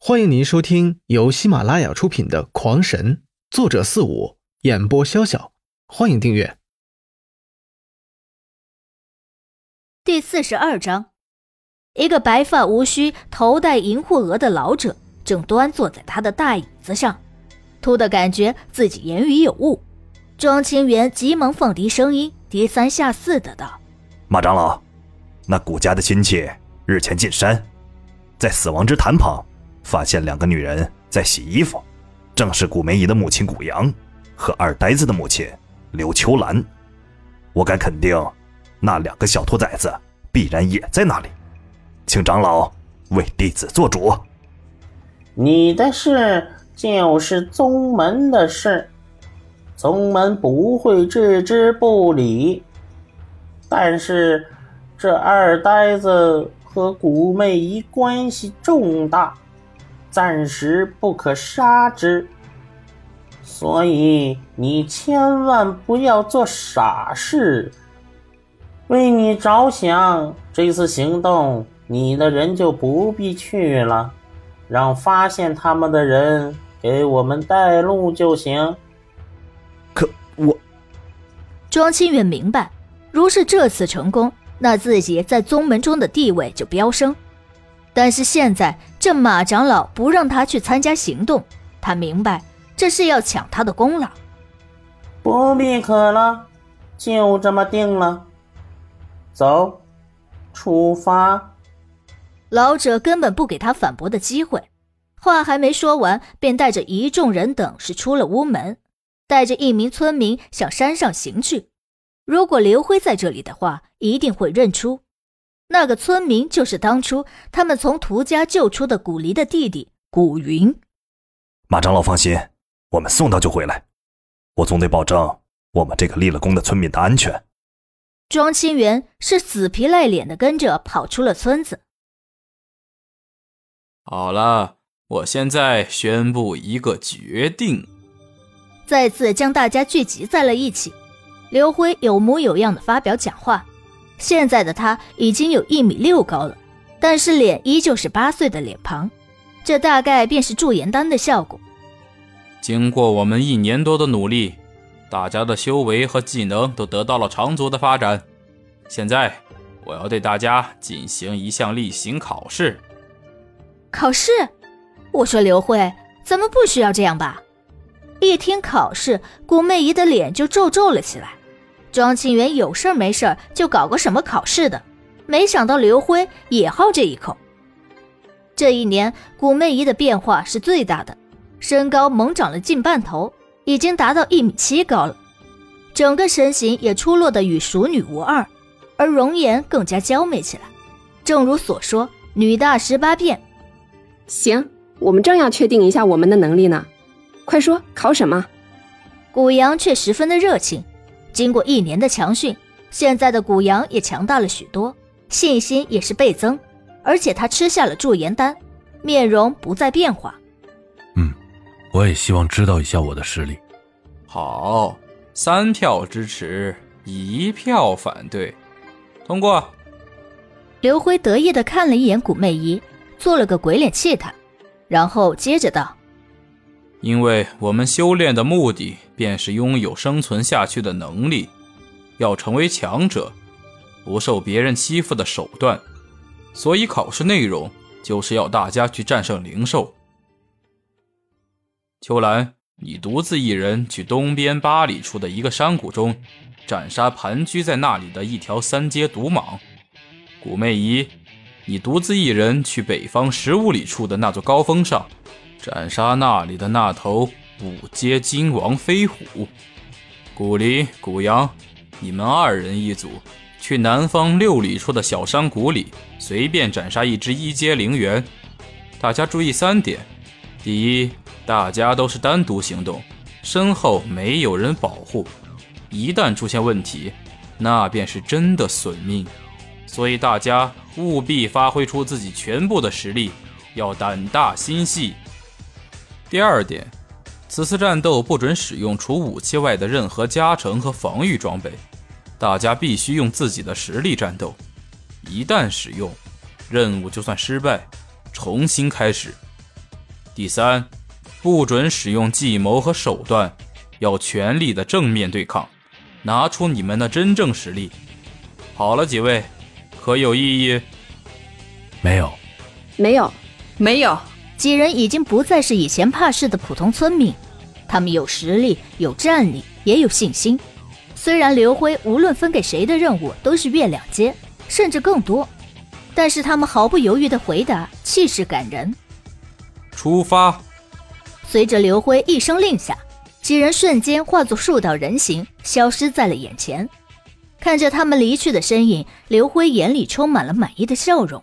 欢迎您收听由喜马拉雅出品的《狂神》，作者四五，演播潇潇。欢迎订阅。第四十二章，一个白发无须、头戴银护额的老者正端坐在他的大椅子上，突的感觉自己言语有误。庄清源急忙放低声音，低三下四的道：“马长老，那谷家的亲戚日前进山，在死亡之潭旁。”发现两个女人在洗衣服，正是古梅姨的母亲古阳和二呆子的母亲刘秋兰。我敢肯定，那两个小兔崽子必然也在那里。请长老为弟子做主。你的事就是宗门的事，宗门不会置之不理。但是这二呆子和古媚姨关系重大。暂时不可杀之，所以你千万不要做傻事。为你着想，这次行动你的人就不必去了，让发现他们的人给我们带路就行。可我，庄清远明白，如是这次成功，那自己在宗门中的地位就飙升。但是现在这马长老不让他去参加行动，他明白这是要抢他的功劳。不必可了，就这么定了。走，出发。老者根本不给他反驳的机会，话还没说完，便带着一众人等是出了屋门，带着一名村民向山上行去。如果刘辉在这里的话，一定会认出。那个村民就是当初他们从涂家救出的古离的弟弟古云。马长老放心，我们送到就回来，我总得保证我们这个立了功的村民的安全。庄清源是死皮赖脸的跟着跑出了村子。好了，我现在宣布一个决定，再次将大家聚集在了一起。刘辉有模有样的发表讲话。现在的他已经有一米六高了，但是脸依旧是八岁的脸庞，这大概便是驻颜丹的效果。经过我们一年多的努力，大家的修为和技能都得到了长足的发展。现在，我要对大家进行一项例行考试。考试？我说刘慧，咱们不需要这样吧？一听考试，古媚姨的脸就皱皱了起来。庄清源有事没事就搞个什么考试的，没想到刘辉也好这一口。这一年，古媚姨的变化是最大的，身高猛长了近半头，已经达到一米七高了，整个身形也出落的与熟女无二，而容颜更加娇媚起来。正如所说，女大十八变。行，我们正要确定一下我们的能力呢，快说考什么？古阳却十分的热情。经过一年的强训，现在的古阳也强大了许多，信心也是倍增。而且他吃下了驻颜丹，面容不再变化。嗯，我也希望知道一下我的实力。好，三票支持，一票反对，通过。刘辉得意的看了一眼古媚姨，做了个鬼脸气他，然后接着道。因为我们修炼的目的便是拥有生存下去的能力，要成为强者，不受别人欺负的手段，所以考试内容就是要大家去战胜灵兽。秋兰，你独自一人去东边八里处的一个山谷中，斩杀盘踞在那里的一条三阶毒蟒。古媚姨，你独自一人去北方十五里处的那座高峰上。斩杀那里的那头五阶金王飞虎，古离、古阳，你们二人一组，去南方六里处的小山谷里，随便斩杀一只一阶灵猿。大家注意三点：第一，大家都是单独行动，身后没有人保护，一旦出现问题，那便是真的损命。所以大家务必发挥出自己全部的实力，要胆大心细。第二点，此次战斗不准使用除武器外的任何加成和防御装备，大家必须用自己的实力战斗。一旦使用，任务就算失败，重新开始。第三，不准使用计谋和手段，要全力的正面对抗，拿出你们的真正实力。好了，几位，可有异议？没有，没有，没有。几人已经不再是以前怕事的普通村民，他们有实力、有战力，也有信心。虽然刘辉无论分给谁的任务都是月两阶，甚至更多，但是他们毫不犹豫的回答，气势感人。出发！随着刘辉一声令下，几人瞬间化作数道人形，消失在了眼前。看着他们离去的身影，刘辉眼里充满了满意的笑容。